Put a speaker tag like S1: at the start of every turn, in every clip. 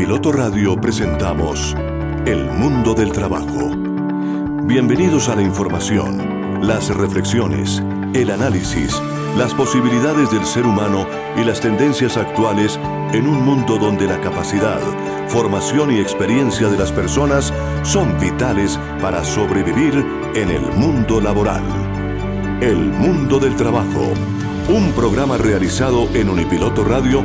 S1: Unipiloto Radio presentamos El Mundo del Trabajo. Bienvenidos a la información, las reflexiones, el análisis, las posibilidades del ser humano y las tendencias actuales en un mundo donde la capacidad, formación y experiencia de las personas son vitales para sobrevivir en el mundo laboral. El Mundo del Trabajo un programa realizado en Unipiloto Radio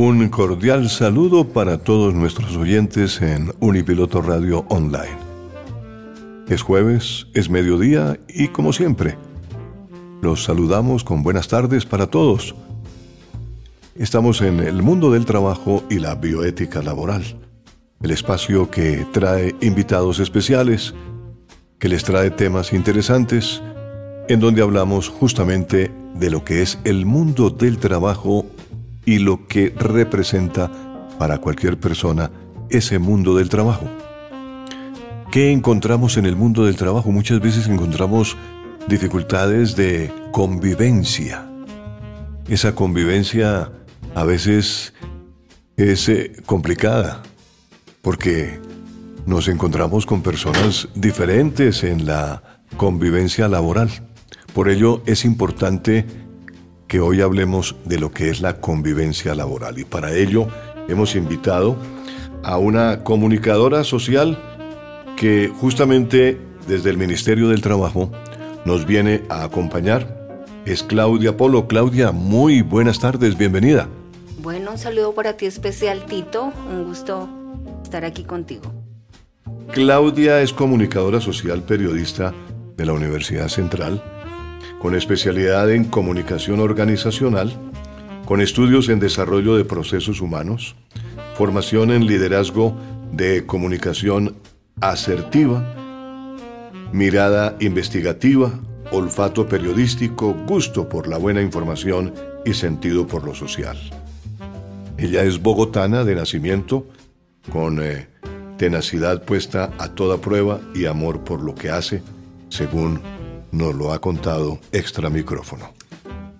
S1: Un cordial saludo para todos nuestros oyentes en Unipiloto Radio Online. Es jueves, es mediodía y como siempre, los saludamos con buenas tardes para todos. Estamos en el mundo del trabajo y la bioética laboral, el espacio que trae invitados especiales, que les trae temas interesantes, en donde hablamos justamente de lo que es el mundo del trabajo y lo que representa para cualquier persona ese mundo del trabajo. ¿Qué encontramos en el mundo del trabajo? Muchas veces encontramos dificultades de convivencia. Esa convivencia a veces es eh, complicada porque nos encontramos con personas diferentes en la convivencia laboral. Por ello es importante que hoy hablemos de lo que es la convivencia laboral. Y para ello hemos invitado a una comunicadora social que justamente desde el Ministerio del Trabajo nos viene a acompañar. Es Claudia Polo. Claudia, muy buenas tardes, bienvenida.
S2: Bueno, un saludo para ti especial, Tito. Un gusto estar aquí contigo.
S1: Claudia es comunicadora social periodista de la Universidad Central con especialidad en comunicación organizacional, con estudios en desarrollo de procesos humanos, formación en liderazgo de comunicación asertiva, mirada investigativa, olfato periodístico, gusto por la buena información y sentido por lo social. Ella es bogotana de nacimiento, con eh, tenacidad puesta a toda prueba y amor por lo que hace, según nos lo ha contado extra micrófono.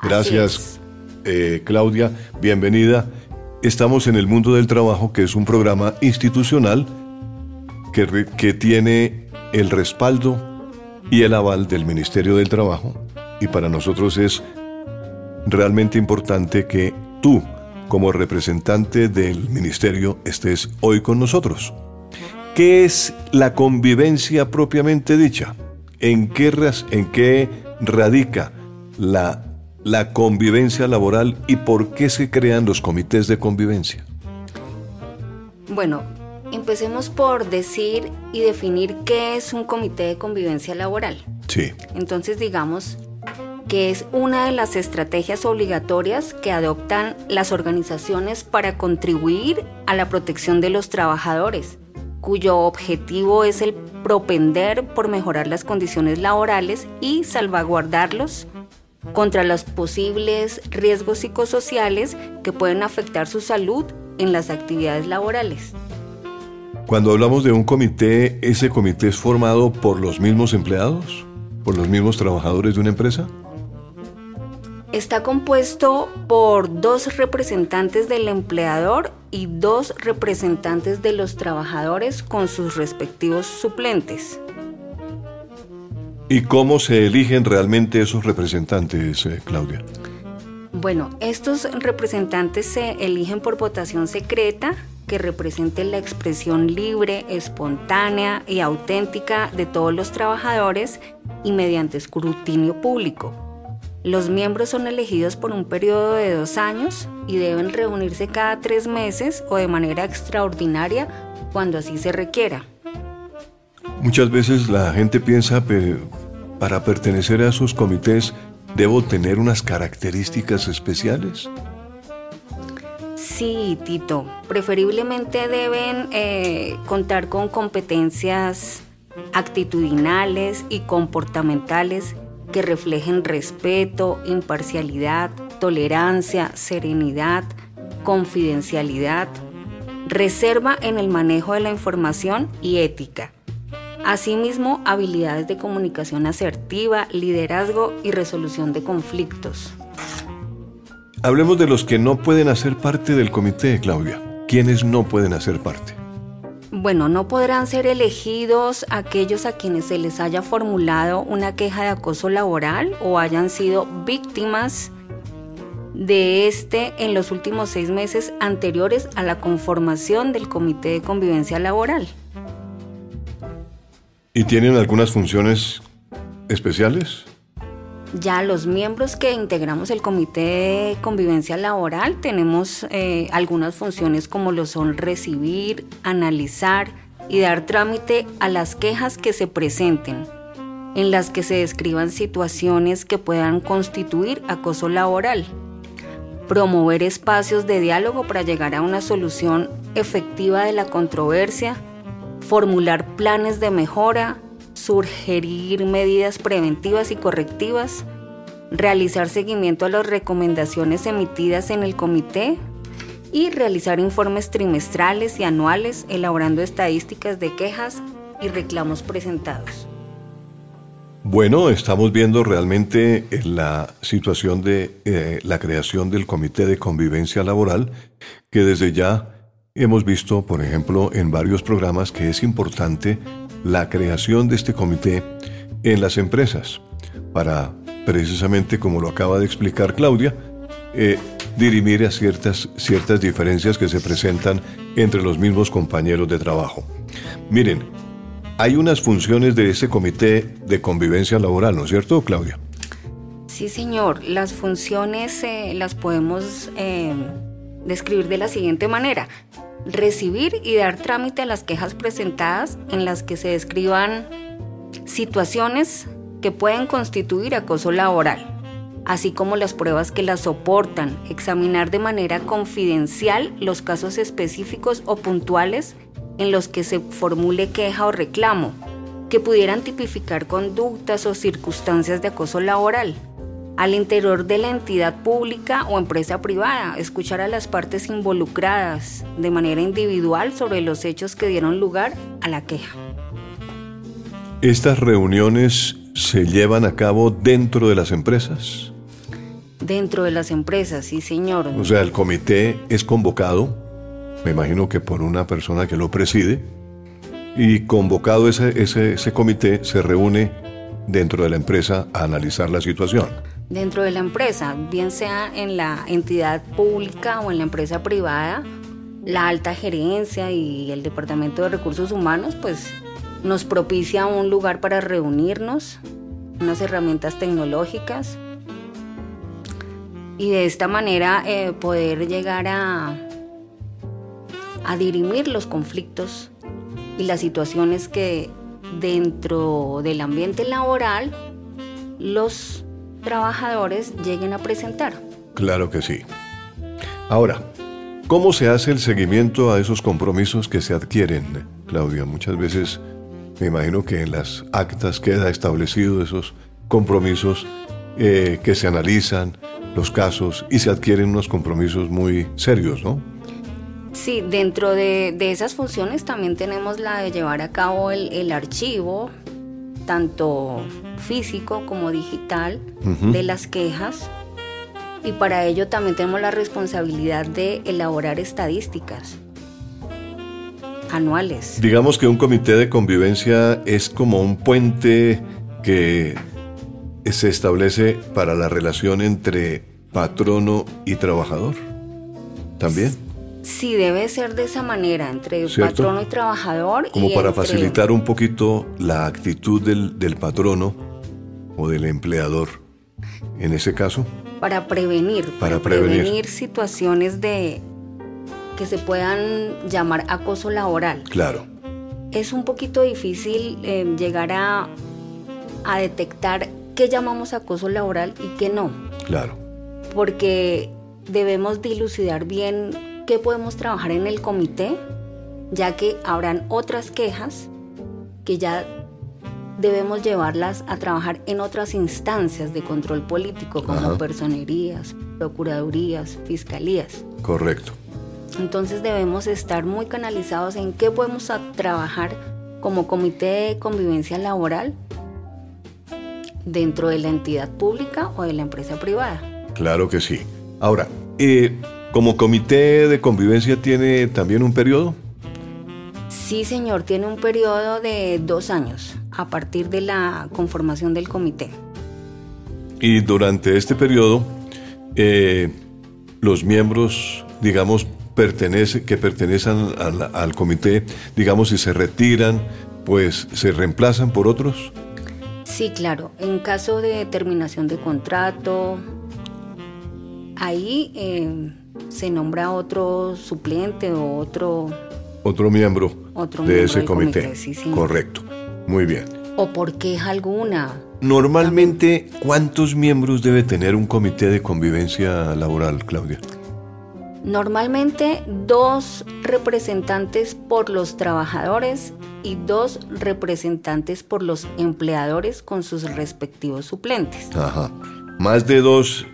S1: Gracias, eh, Claudia. Bienvenida. Estamos en el mundo del trabajo, que es un programa institucional que, que tiene el respaldo y el aval del Ministerio del Trabajo. Y para nosotros es realmente importante que tú, como representante del Ministerio, estés hoy con nosotros. ¿Qué es la convivencia propiamente dicha? ¿En qué, en qué radica la, la convivencia laboral y por qué se crean los comités de convivencia?
S2: Bueno, empecemos por decir y definir qué es un comité de convivencia laboral.
S1: Sí.
S2: Entonces digamos que es una de las estrategias obligatorias que adoptan las organizaciones para contribuir a la protección de los trabajadores cuyo objetivo es el propender por mejorar las condiciones laborales y salvaguardarlos contra los posibles riesgos psicosociales que pueden afectar su salud en las actividades laborales.
S1: Cuando hablamos de un comité, ¿ese comité es formado por los mismos empleados? ¿Por los mismos trabajadores de una empresa?
S2: Está compuesto por dos representantes del empleador y dos representantes de los trabajadores con sus respectivos suplentes.
S1: ¿Y cómo se eligen realmente esos representantes, eh, Claudia?
S2: Bueno, estos representantes se eligen por votación secreta que represente la expresión libre, espontánea y auténtica de todos los trabajadores y mediante escrutinio público. Los miembros son elegidos por un periodo de dos años y deben reunirse cada tres meses o de manera extraordinaria cuando así se requiera.
S1: Muchas veces la gente piensa que para pertenecer a esos comités debo tener unas características especiales.
S2: Sí, Tito. Preferiblemente deben eh, contar con competencias actitudinales y comportamentales que reflejen respeto, imparcialidad, tolerancia, serenidad, confidencialidad, reserva en el manejo de la información y ética. Asimismo, habilidades de comunicación asertiva, liderazgo y resolución de conflictos.
S1: Hablemos de los que no pueden hacer parte del comité, Claudia. ¿Quiénes no pueden hacer parte?
S2: Bueno, no podrán ser elegidos aquellos a quienes se les haya formulado una queja de acoso laboral o hayan sido víctimas de este en los últimos seis meses anteriores a la conformación del Comité de Convivencia Laboral.
S1: ¿Y tienen algunas funciones especiales?
S2: Ya los miembros que integramos el Comité de Convivencia Laboral tenemos eh, algunas funciones como lo son recibir, analizar y dar trámite a las quejas que se presenten, en las que se describan situaciones que puedan constituir acoso laboral, promover espacios de diálogo para llegar a una solución efectiva de la controversia, formular planes de mejora, sugerir medidas preventivas y correctivas, realizar seguimiento a las recomendaciones emitidas en el comité y realizar informes trimestrales y anuales elaborando estadísticas de quejas y reclamos presentados.
S1: Bueno, estamos viendo realmente la situación de eh, la creación del Comité de Convivencia Laboral, que desde ya hemos visto, por ejemplo, en varios programas que es importante la creación de este comité en las empresas para precisamente, como lo acaba de explicar Claudia, eh, dirimir a ciertas, ciertas diferencias que se presentan entre los mismos compañeros de trabajo. Miren, hay unas funciones de ese comité de convivencia laboral, ¿no es cierto, Claudia?
S2: Sí, señor. Las funciones eh, las podemos eh, describir de la siguiente manera recibir y dar trámite a las quejas presentadas en las que se describan situaciones que pueden constituir acoso laboral, así como las pruebas que las soportan, examinar de manera confidencial los casos específicos o puntuales en los que se formule queja o reclamo, que pudieran tipificar conductas o circunstancias de acoso laboral al interior de la entidad pública o empresa privada, escuchar a las partes involucradas de manera individual sobre los hechos que dieron lugar a la queja.
S1: ¿Estas reuniones se llevan a cabo dentro de las empresas?
S2: Dentro de las empresas, sí, señor.
S1: O sea, el comité es convocado, me imagino que por una persona que lo preside, y convocado ese, ese, ese comité se reúne dentro de la empresa a analizar la situación
S2: dentro de la empresa, bien sea en la entidad pública o en la empresa privada, la alta gerencia y el Departamento de Recursos Humanos pues nos propicia un lugar para reunirnos, unas herramientas tecnológicas y de esta manera eh, poder llegar a, a dirimir los conflictos y las situaciones que dentro del ambiente laboral los trabajadores lleguen a presentar.
S1: Claro que sí. Ahora, ¿cómo se hace el seguimiento a esos compromisos que se adquieren, Claudia? Muchas veces me imagino que en las actas queda establecido esos compromisos eh, que se analizan, los casos, y se adquieren unos compromisos muy serios, ¿no?
S2: Sí, dentro de, esas funciones también tenemos la de llevar a cabo el, el archivo, tanto físico como digital de las quejas y para ello también tenemos la responsabilidad de elaborar estadísticas anuales.
S1: Digamos que un comité de convivencia es como un puente que se establece para la relación entre patrono y trabajador. ¿También?
S2: Sí, debe ser de esa manera, entre patrono y trabajador.
S1: Como para facilitar un poquito la actitud del, patrono o del empleador, en ese caso.
S2: Para prevenir, para, prevenir. situaciones de que se puedan llamar acoso laboral.
S1: Claro.
S2: Es un poquito difícil eh, llegar a, a detectar qué llamamos acoso laboral y qué no.
S1: Claro.
S2: Porque debemos dilucidar bien qué podemos trabajar en el comité, ya que habrán otras quejas que ya debemos llevarlas a trabajar en otras instancias de control político, como personerías, procuradurías, fiscalías.
S1: Correcto.
S2: Entonces debemos estar muy canalizados en qué podemos trabajar como comité de convivencia laboral dentro de la entidad pública o de la empresa privada.
S1: Claro que sí. Ahora, eh, ¿como comité de convivencia tiene también un periodo?
S2: Sí, señor, tiene un periodo de dos años a partir de la conformación del comité.
S1: Y durante este periodo, eh, los miembros, digamos, pertenece, que pertenecen al, al, comité, digamos, si se retiran, pues se reemplazan por otros?
S2: Sí, claro. En caso de terminación de contrato, ahí eh, se nombra otro suplente o otro...
S1: Otro miembro de ese comité. Correcto. Muy bien.
S2: ¿O por qué alguna?
S1: Normalmente, ¿cuántos miembros debe tener un comité de convivencia laboral, Claudia?
S2: Normalmente dos representantes por los trabajadores y dos representantes por los empleadores con sus respectivos suplentes.
S1: Ajá. Más de dos,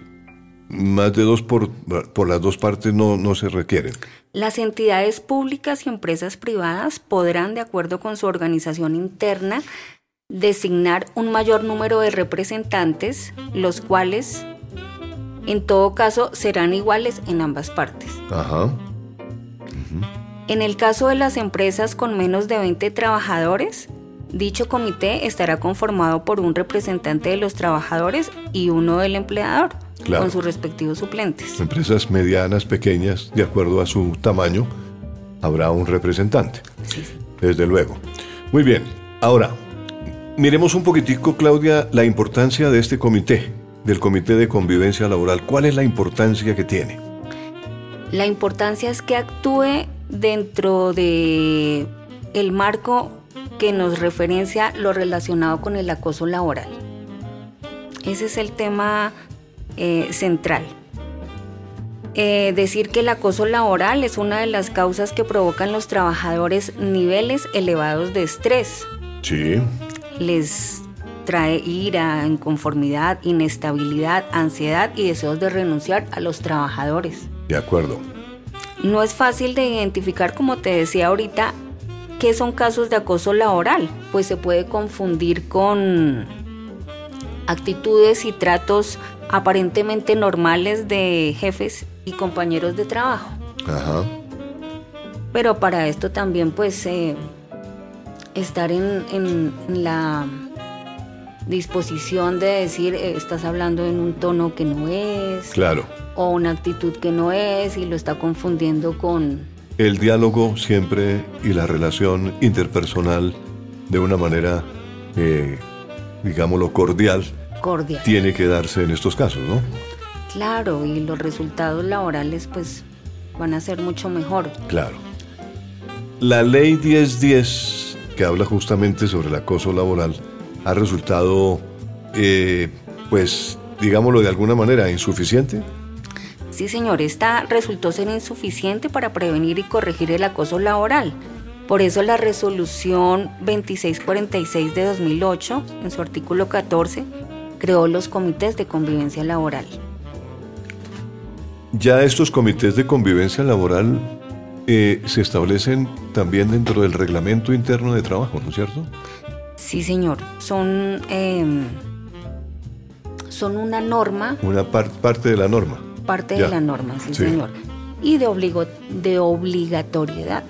S1: más de dos por, por las dos partes no, no se requieren.
S2: Las entidades públicas y empresas privadas podrán, de acuerdo con su organización interna, designar un mayor número de representantes, los cuales en todo caso serán iguales en ambas partes.
S1: Ajá.
S2: En el caso de las empresas con menos de 20 trabajadores, dicho comité estará conformado por un representante de los trabajadores y uno del empleador, con sus respectivos suplentes.
S1: Empresas medianas, pequeñas, de acuerdo a su tamaño, habrá un representante.
S2: Sí,
S1: Desde luego. Muy bien. Ahora, miremos un poquitico, Claudia, la importancia de este comité del Comité de Convivencia Laboral. ¿Cuál es la importancia que tiene?
S2: La importancia es que actúe dentro de el marco que nos referencia lo relacionado con el acoso laboral. Ese es el tema eh, central. Eh, decir que el acoso laboral es una de las causas que provocan los trabajadores niveles elevados de estrés.
S1: Sí.
S2: Les trae ira, inconformidad, inestabilidad, ansiedad y deseos de renunciar a los trabajadores.
S1: De acuerdo.
S2: No es fácil de identificar, como te decía ahorita, qué son casos de acoso laboral, pues se puede confundir con actitudes y tratos aparentemente normales de jefes y compañeros de trabajo.
S1: Ajá.
S2: Pero para esto también pues eh, estar en, en la disposición de decir, eh, estás hablando en un tono que no es.
S1: Claro.
S2: O una actitud que no es y lo está confundiendo con...
S1: El diálogo siempre y la relación interpersonal de una manera, eh, digámoslo, cordial. Tiene que darse en estos casos, ¿no?
S2: Claro, y los resultados laborales pues van a ser mucho mejor.
S1: Claro. La ley 1010, que habla justamente sobre el acoso laboral, ha resultado, eh, pues, digámoslo de alguna manera, insuficiente?
S2: Sí, señor, esta resultó ser insuficiente para prevenir y corregir el acoso laboral. Por eso la resolución 2646 de 2008, en su artículo 14, creó los comités de convivencia laboral.
S1: Ya estos comités de convivencia laboral eh, se establecen también dentro del reglamento interno de trabajo, ¿no es cierto?
S2: Sí, señor. Son, em, son una norma.
S1: Una parte de la norma.
S2: Parte de la norma, sí, señor. Y de, obligo de obligatoriedad.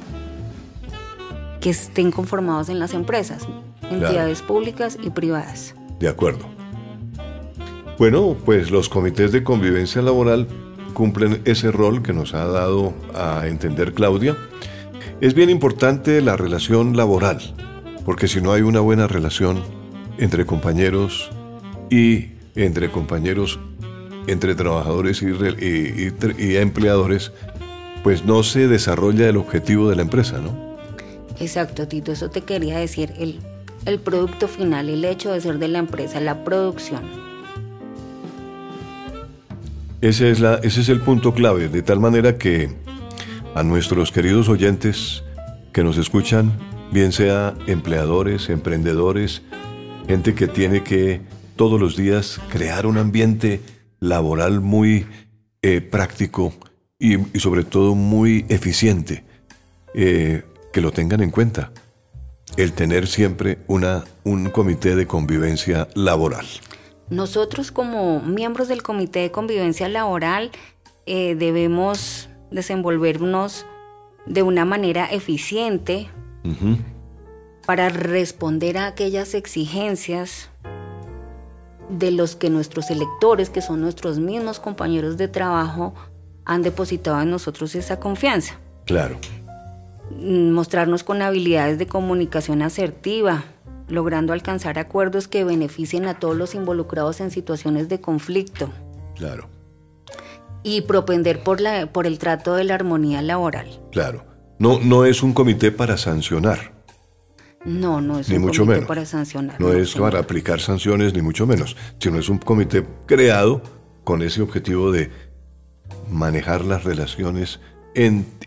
S2: Que estén conformados en las empresas, entidades públicas y privadas.
S1: De acuerdo. Bueno, pues los comités de convivencia laboral cumplen ese rol que nos ha dado a entender Claudia. Es bien importante la relación laboral porque si no hay una buena relación entre compañeros y entre compañeros, entre trabajadores y, empleadores, pues no se desarrolla el objetivo de la empresa, ¿no?
S2: Exacto, Tito, eso te quería decir, el, el producto final, el hecho de ser de la empresa, la producción.
S1: Ese es, la, ese es el punto clave, de tal manera que a nuestros queridos oyentes que nos escuchan, bien sea empleadores, emprendedores, gente que tiene que todos los días crear un ambiente laboral muy eh, práctico y, sobre todo muy eficiente, eh, que lo tengan en cuenta, el tener siempre una, un comité de convivencia laboral.
S2: Nosotros como miembros del comité de convivencia laboral eh, debemos desenvolvernos de una manera eficiente para responder a aquellas exigencias de los que nuestros electores, que son nuestros mismos compañeros de trabajo, han depositado en nosotros esa confianza.
S1: Claro.
S2: Mm, mostrarnos con habilidades de comunicación asertiva, logrando alcanzar acuerdos que beneficien a todos los involucrados en situaciones de conflicto.
S1: Claro.
S2: Y propender por, la, por el trato de la armonía laboral.
S1: Claro. No, no es un comité para sancionar.
S2: No, no es un mucho comité para sancionar.
S1: No, es para aplicar sanciones, ni mucho menos, sino es un comité creado con ese objetivo de manejar las relaciones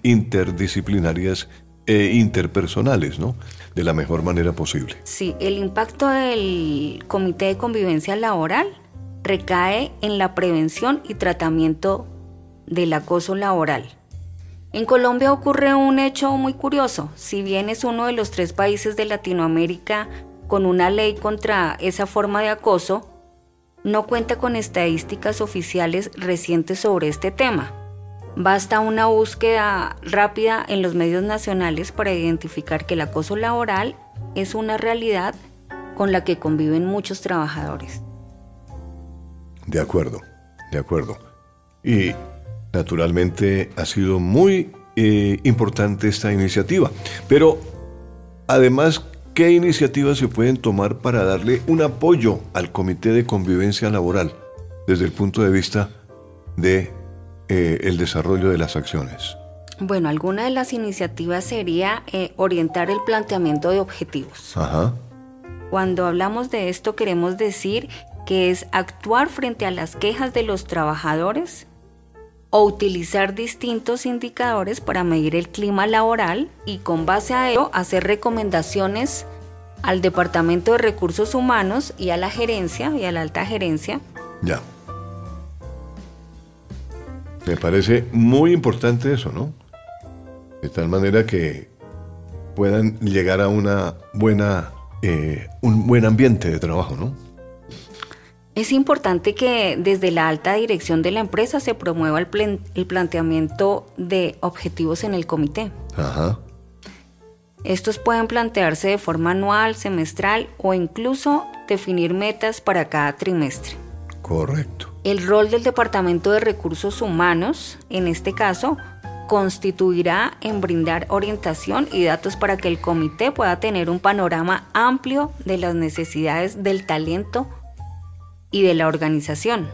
S1: interdisciplinarias e interpersonales, ¿no? De la mejor manera posible.
S2: Sí, el impacto del Comité de Convivencia Laboral recae en la prevención y tratamiento del acoso laboral en Colombia ocurre un hecho muy curioso. Si bien es uno de los tres países de Latinoamérica con una ley contra esa forma de acoso, no cuenta con estadísticas oficiales recientes sobre este tema. Basta una búsqueda rápida en los medios nacionales para identificar que el acoso laboral es una realidad con la que conviven muchos trabajadores.
S1: De acuerdo, de acuerdo. Y Naturalmente ha sido muy eh, importante esta iniciativa, pero además, ¿qué iniciativas se pueden tomar para darle un apoyo al Comité de Convivencia Laboral desde el punto de vista de eh, el desarrollo de las acciones?
S2: Bueno, alguna de las iniciativas sería eh, orientar el planteamiento de objetivos.
S1: Ajá.
S2: Cuando hablamos de esto queremos decir que es actuar frente a las quejas de los trabajadores o utilizar distintos indicadores para medir el clima laboral y con base a ello hacer recomendaciones al Departamento de Recursos Humanos y a la gerencia y a la alta gerencia.
S1: Ya. Me parece muy importante eso, ¿no? De tal manera que puedan llegar a una buena, eh, un buen ambiente de trabajo, ¿no?
S2: Es importante que desde la alta dirección de la empresa se promueva el, planteamiento de objetivos en el comité.
S1: Ajá.
S2: Estos pueden plantearse de forma anual, semestral o incluso definir metas para cada trimestre.
S1: Correcto.
S2: El rol del Departamento de Recursos Humanos, en este caso, constituirá en brindar orientación y datos para que el comité pueda tener un panorama amplio de las necesidades del talento y de la organización.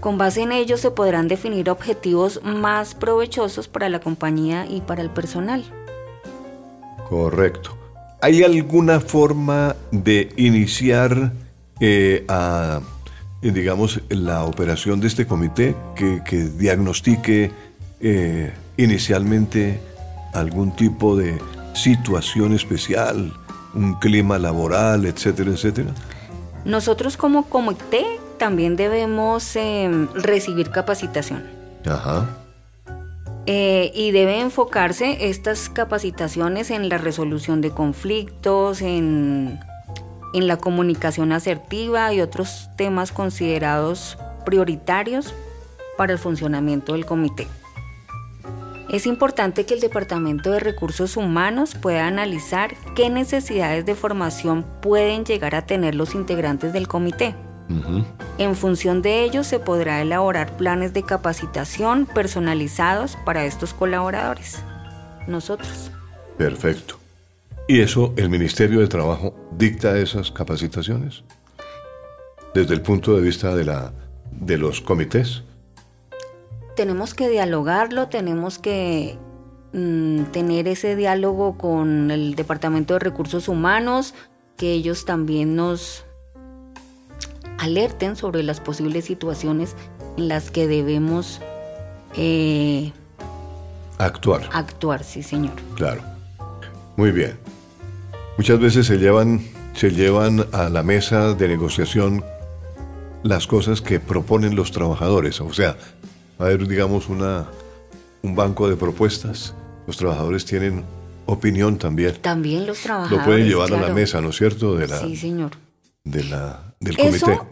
S2: Con base en ello se podrán definir objetivos más provechosos para la compañía y para el personal.
S1: Correcto. ¿Hay alguna forma de iniciar eh, a, digamos, la operación de este comité que, diagnostique eh, inicialmente algún tipo de situación especial, un clima laboral, etcétera, etcétera?
S2: Nosotros como comité también debemos em, recibir capacitación.
S1: Ajá.
S2: Eh, y debe enfocarse estas capacitaciones en la resolución de conflictos, en, en la comunicación asertiva y otros temas considerados prioritarios para el funcionamiento del comité. Es importante que el Departamento de Recursos Humanos pueda analizar qué necesidades de formación pueden llegar a tener los integrantes del comité. En función de ello se podrá elaborar planes de capacitación personalizados para estos colaboradores, nosotros.
S1: Perfecto. ¿Y eso el Ministerio de Trabajo dicta esas capacitaciones? Desde el punto de vista de, la, de los comités
S2: tenemos que dialogarlo, tenemos que mm, tener ese diálogo con el Departamento de Recursos Humanos, que ellos también nos alerten sobre las posibles situaciones en las que debemos eh,
S1: Actuar.
S2: Actuar, sí, señor.
S1: Claro. Muy bien. Muchas veces se llevan, se llevan a la mesa de negociación las cosas que proponen los trabajadores. O sea, va a haber, digamos, una, un banco de propuestas. Los trabajadores tienen opinión también.
S2: También los trabajadores.
S1: Lo pueden llevar a la mesa, ¿no es cierto? De la,
S2: sí, señor.
S1: De la, del comité.
S2: Eso,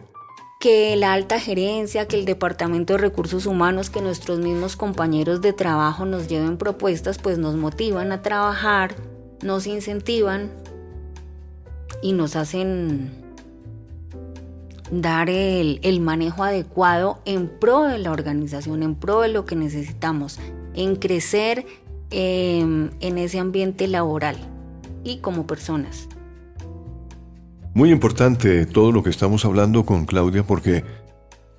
S2: que la alta gerencia, que el Departamento de Recursos Humanos, que nuestros mismos compañeros de trabajo nos lleven propuestas, pues nos motivan a trabajar, nos incentivan y nos hacen dar el, el, manejo adecuado en pro de la organización, en pro de lo que necesitamos, en crecer Em, en ese ambiente laboral y como personas.
S1: Muy importante todo lo que estamos hablando con Claudia porque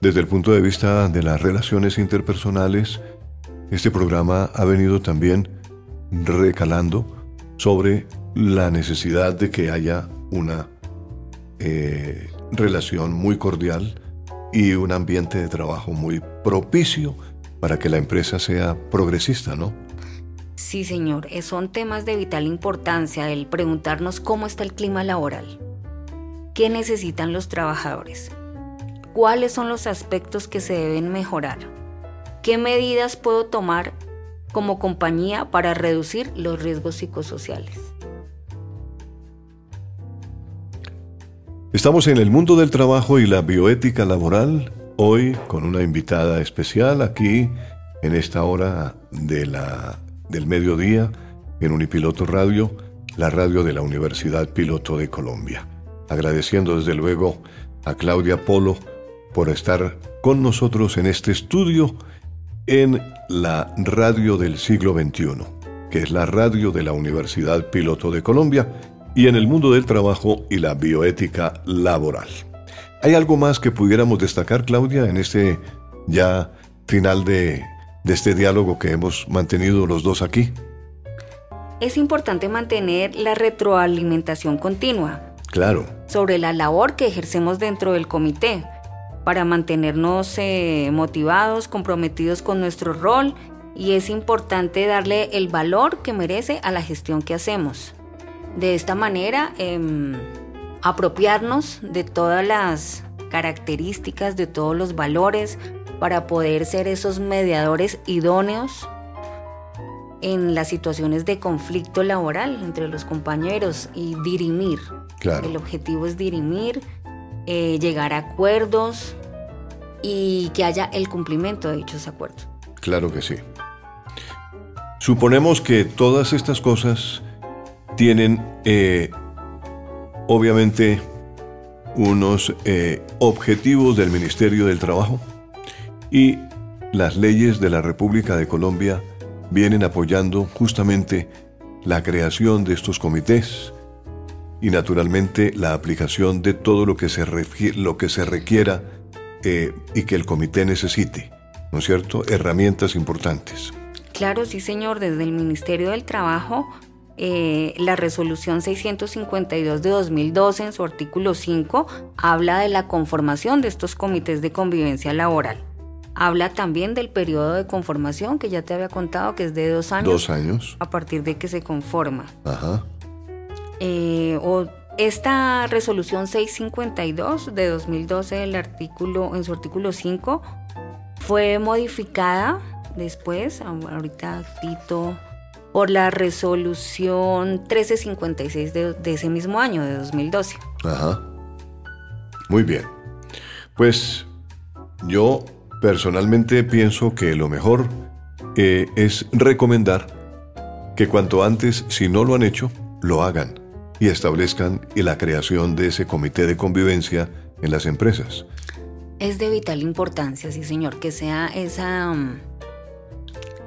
S1: desde el punto de vista de las relaciones interpersonales, este programa ha venido también recalando sobre la necesidad de que haya una eh, relación muy cordial y un ambiente de trabajo muy propicio para que la empresa sea progresista, ¿no?
S2: Sí, señor, eh, son temas de vital importancia el preguntarnos cómo está el clima laboral, qué necesitan los trabajadores, cuáles son los aspectos que se deben mejorar, qué medidas puedo tomar como compañía para reducir los riesgos psicosociales.
S1: Estamos en el mundo del trabajo y la bioética laboral, hoy con una invitada especial aquí en esta hora de la del mediodía en Unipiloto Radio, la radio de la Universidad Piloto de Colombia. Agradeciendo desde luego a Claudia Polo por estar con nosotros en este estudio en la radio del siglo XXI, que es la radio de la Universidad Piloto de Colombia y en el mundo del trabajo y la bioética laboral. ¿Hay algo más que pudiéramos destacar, Claudia, en este ya final de de este diálogo que hemos mantenido los dos aquí?
S2: Es importante mantener la retroalimentación continua.
S1: Claro.
S2: Sobre la labor que ejercemos dentro del comité para mantenernos eh, motivados, comprometidos con nuestro rol y es importante darle el valor que merece a la gestión que hacemos. De esta manera, em, apropiarnos de todas las características, de todos los valores, para poder ser esos mediadores idóneos en las situaciones de conflicto laboral entre los compañeros y dirimir. El objetivo es dirimir, eh, llegar a acuerdos y que haya el cumplimiento de dichos acuerdos.
S1: Claro que sí. Suponemos que todas estas cosas tienen eh, obviamente unos eh, objetivos del Ministerio del Trabajo y las leyes de la República de Colombia vienen apoyando justamente la creación de estos comités y naturalmente la aplicación de todo lo que se, lo que se requiera eh, y que el comité necesite, ¿no es cierto? Herramientas importantes.
S2: Claro, sí, señor. Desde el Ministerio del Trabajo, eh, la resolución 652 de 2012, en su artículo 5, habla de la conformación de estos comités de convivencia laboral. Habla también del periodo de conformación que ya te había contado que es de dos años.
S1: Dos años.
S2: A partir de que se conforma.
S1: Ajá.
S2: Eh, o esta resolución 652 de 2012, el artículo, en su artículo 5, fue modificada después, ahorita cito, por la resolución 1356 de, de ese mismo año, de 2012.
S1: Ajá. Muy bien. Pues yo Personalmente pienso que lo mejor eh, es recomendar que cuanto antes, si no lo han hecho, lo hagan y establezcan la creación de ese comité de convivencia en las empresas.
S2: Es de vital importancia, sí señor, que sea esa, mm,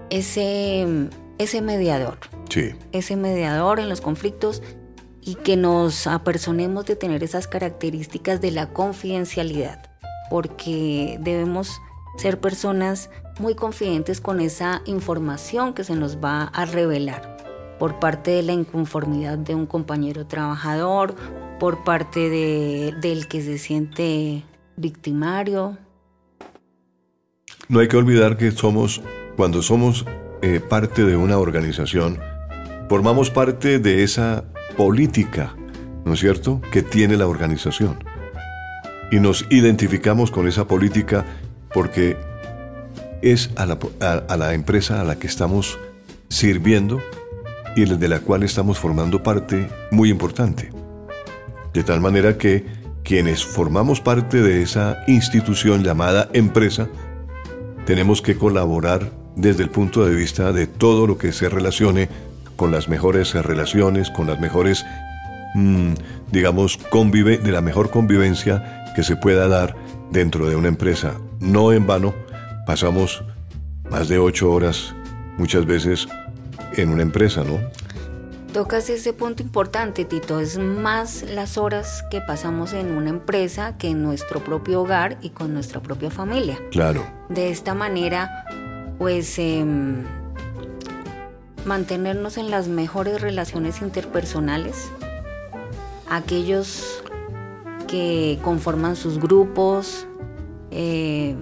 S2: ese, ese mediador.
S1: Sí.
S2: Ese mediador en los conflictos y que nos apersonemos de tener esas características de la confidencialidad, porque debemos ser personas muy confidentes con esa información que se nos va a revelar por parte de la inconformidad de un compañero trabajador, por parte de, del que se siente victimario.
S1: No hay que olvidar que somos, cuando somos eh, parte de una organización, formamos parte de esa política, ¿no es cierto?, que tiene la organización. Y nos identificamos con esa política porque es a la, a la empresa a la que estamos sirviendo y de la cual estamos formando parte muy importante. De tal manera que quienes formamos parte de esa institución llamada empresa, tenemos que colaborar desde el punto de vista de todo lo que se relacione con las mejores relaciones, con las mejores, mm, digamos, convive, de la mejor convivencia que se pueda dar dentro de una empresa. No en vano, pasamos más de ocho horas muchas veces en una empresa, ¿no?
S2: Tocas ese punto importante, Tito. Es más las horas que pasamos en una empresa que en nuestro propio hogar y con nuestra propia familia.
S1: Claro.
S2: De esta manera, pues em, mantenernos en las mejores relaciones interpersonales, aquellos que conforman sus grupos, eh,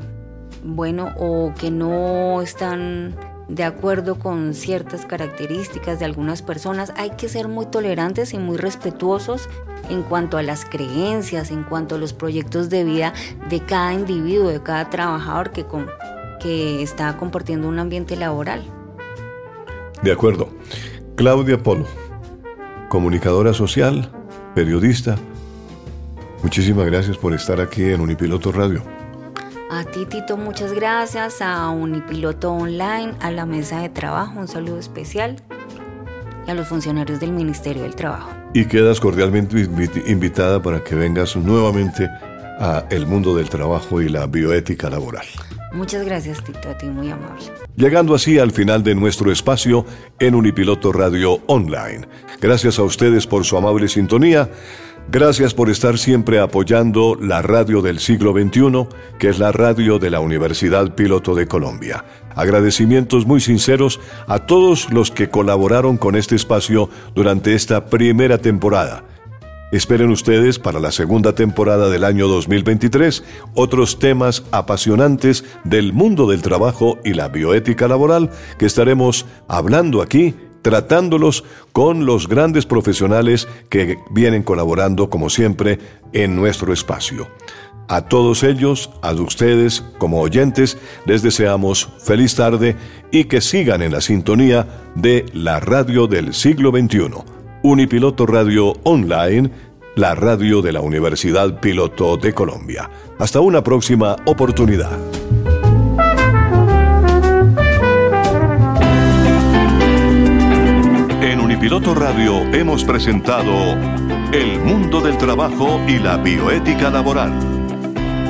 S2: bueno, o que no están de acuerdo con ciertas características de algunas personas. Hay que ser muy tolerantes y muy respetuosos en cuanto a las creencias, en cuanto a los proyectos de vida de cada individuo, de cada trabajador que, que está compartiendo un ambiente laboral.
S1: De acuerdo. Claudia Polo, comunicadora social, periodista, muchísimas gracias por estar aquí en Unipiloto Radio.
S2: A ti, Tito, muchas gracias. A Unipiloto Online, a la mesa de trabajo, un saludo especial. Y a los funcionarios del Ministerio del Trabajo.
S1: Y quedas cordialmente invitada para que vengas nuevamente a el mundo del trabajo y la bioética laboral.
S2: Muchas gracias, Tito, a ti muy amable.
S1: Llegando así al final de nuestro espacio en Unipiloto Radio Online. Gracias a ustedes por su amable sintonía. Gracias por estar siempre apoyando la radio del siglo XXI, que es la radio de la Universidad Piloto de Colombia. Agradecimientos muy sinceros a todos los que colaboraron con este espacio durante esta primera temporada. Esperen ustedes para la segunda temporada del año 2023 otros temas apasionantes del mundo del trabajo y la bioética laboral que estaremos hablando aquí tratándolos con los grandes profesionales que vienen colaborando, como siempre, en nuestro espacio. A todos ellos, a ustedes como oyentes, les deseamos feliz tarde y que sigan en la sintonía de la radio del siglo XXI, Unipiloto Radio Online, la radio de la Universidad Piloto de Colombia. Hasta una próxima oportunidad. Piloto Radio hemos presentado El mundo del trabajo y la bioética laboral.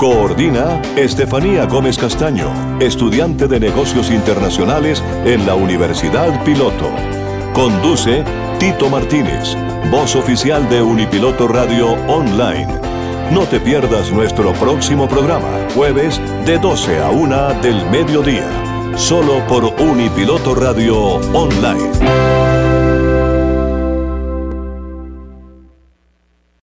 S1: Coordina Estefanía Gómez Castaño, estudiante de negocios internacionales en la Universidad Piloto. Conduce Tito Martínez, voz oficial de Unipiloto Radio Online. No te pierdas nuestro próximo programa, jueves de 12 a 1 del mediodía, solo por Unipiloto Radio Online.